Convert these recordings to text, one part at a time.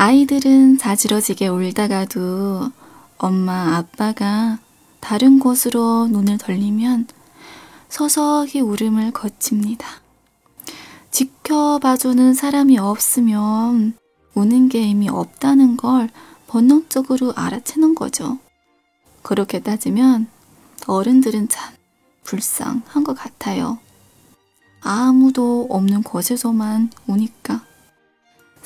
아이들은 자지러지게 울다가도 엄마, 아빠가 다른 곳으로 눈을 돌리면 서서히 울음을 거칩니다. 지켜봐주는 사람이 없으면 우는 게 의미 없다는 걸 본능적으로 알아채는 거죠. 그렇게 따지면 어른들은 참 불쌍한 것 같아요. 아무도 없는 곳에서만 우니까.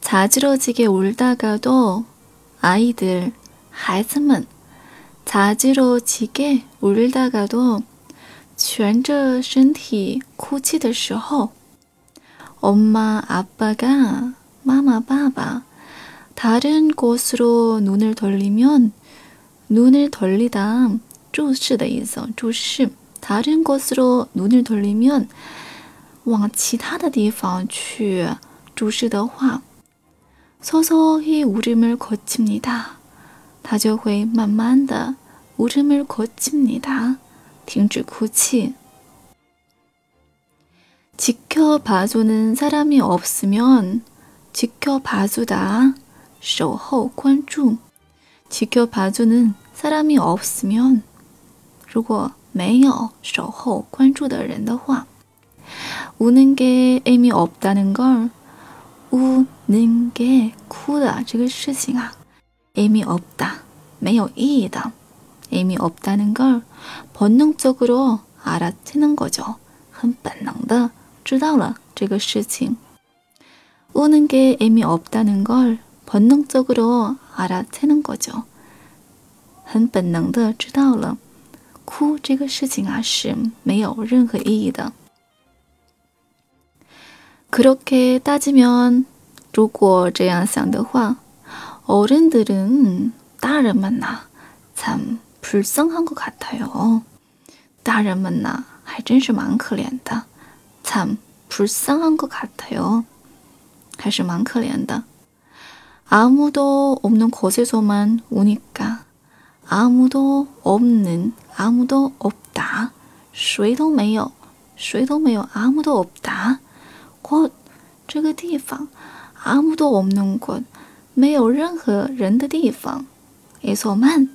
자지러지게울다가도아이들孩子们자지러지게울다가도蜷着身体哭泣的时候，엄마아빠가妈妈爸爸다른곳으로눈을돌리면 눈을 돌리다 注视的意思，注视。 다른 곳으로 눈을 돌리면 往其他的地方去注视的话 서서히 울음을 거칩니다. 他就会慢慢的 울음을 거칩니다. 停止哭泣. 지켜봐주는 사람이 없으면 지켜봐주다 守候关注 지켜봐주는 사람이 없으면 如果没有守候关注的人的话，우는 게 의미 없다는 걸 우는 게哭的 这个事情啊 의미 없다, 没有意义的 의미 없다는 걸 본능적으로 알아채는 거죠. 很本能的知道了这个事情。 우는 게 의미 없다는 걸 본능적으로 알아채는 거죠. 很本能的知道了。哭这个事情啊是没有任何意义的。 그렇게따지면如果这样想的话어른들은大人们呐참불쌍한것같아요大人们呐还真是蛮可怜的참불쌍한것같아요还是蛮可怜的아무도없는곳에서만우니까아무도없는阿姆多없 다， 谁都没有，谁都没有。阿姆多없 다， 곳这个地方，阿姆多없는 곳， 没有任何人的地方。에서만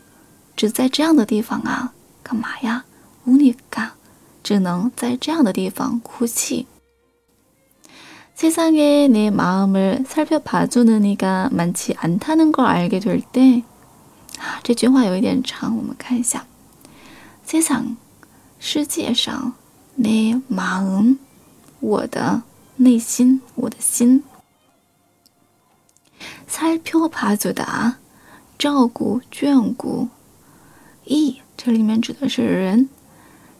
只在这样的地方啊，干嘛呀？우니 까， 只能在这样的地方哭泣。세상에내마음을살펴봐주는이가많지않다는걸알게될 때， 啊，这句话有一点长，我们看一下。세상世界上내마 음， 我的 内心，我的心。살펴봐주다照顾眷顾。이这里面指的是人。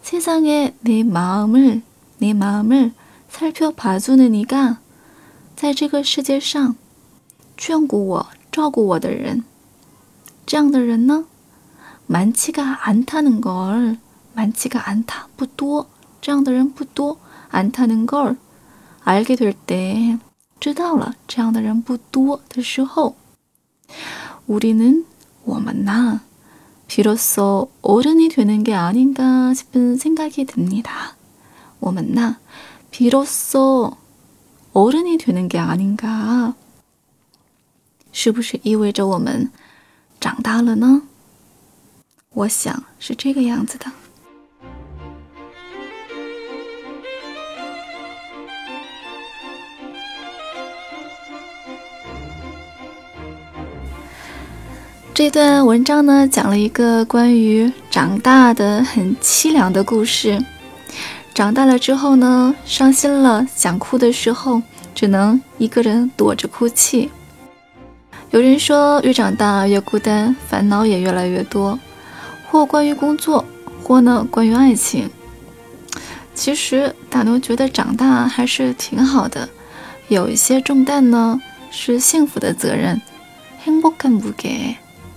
세상에내마음을내마음을살펴봐주는이 가， 在这个世界上眷顾我、照顾我的人，这样的人呢？ 많지가 않다는 걸 많지가 않다 不多这样的人不多 않다는 걸 알게 될 때 知道了这样的人不多的时候 우리는 我们呐 비로소 어른이 되는 게 아닌가 싶은 생각이 듭니다. 我们呐 비로소 어른이 되는 게 아닌가 是不是意味着我们长大了呢？我想是这个样子的。 这段文章呢，讲了一个关于长大的很凄凉的故事。长大了之后呢，伤心了，想哭的时候，只能一个人躲着哭泣。有人说，越长大越孤单，烦恼也越来越多。或关于工作，或呢关于爱情。其实大牛觉得长大还是挺好的，有一些重担呢是幸福的责任， 행복한 무게,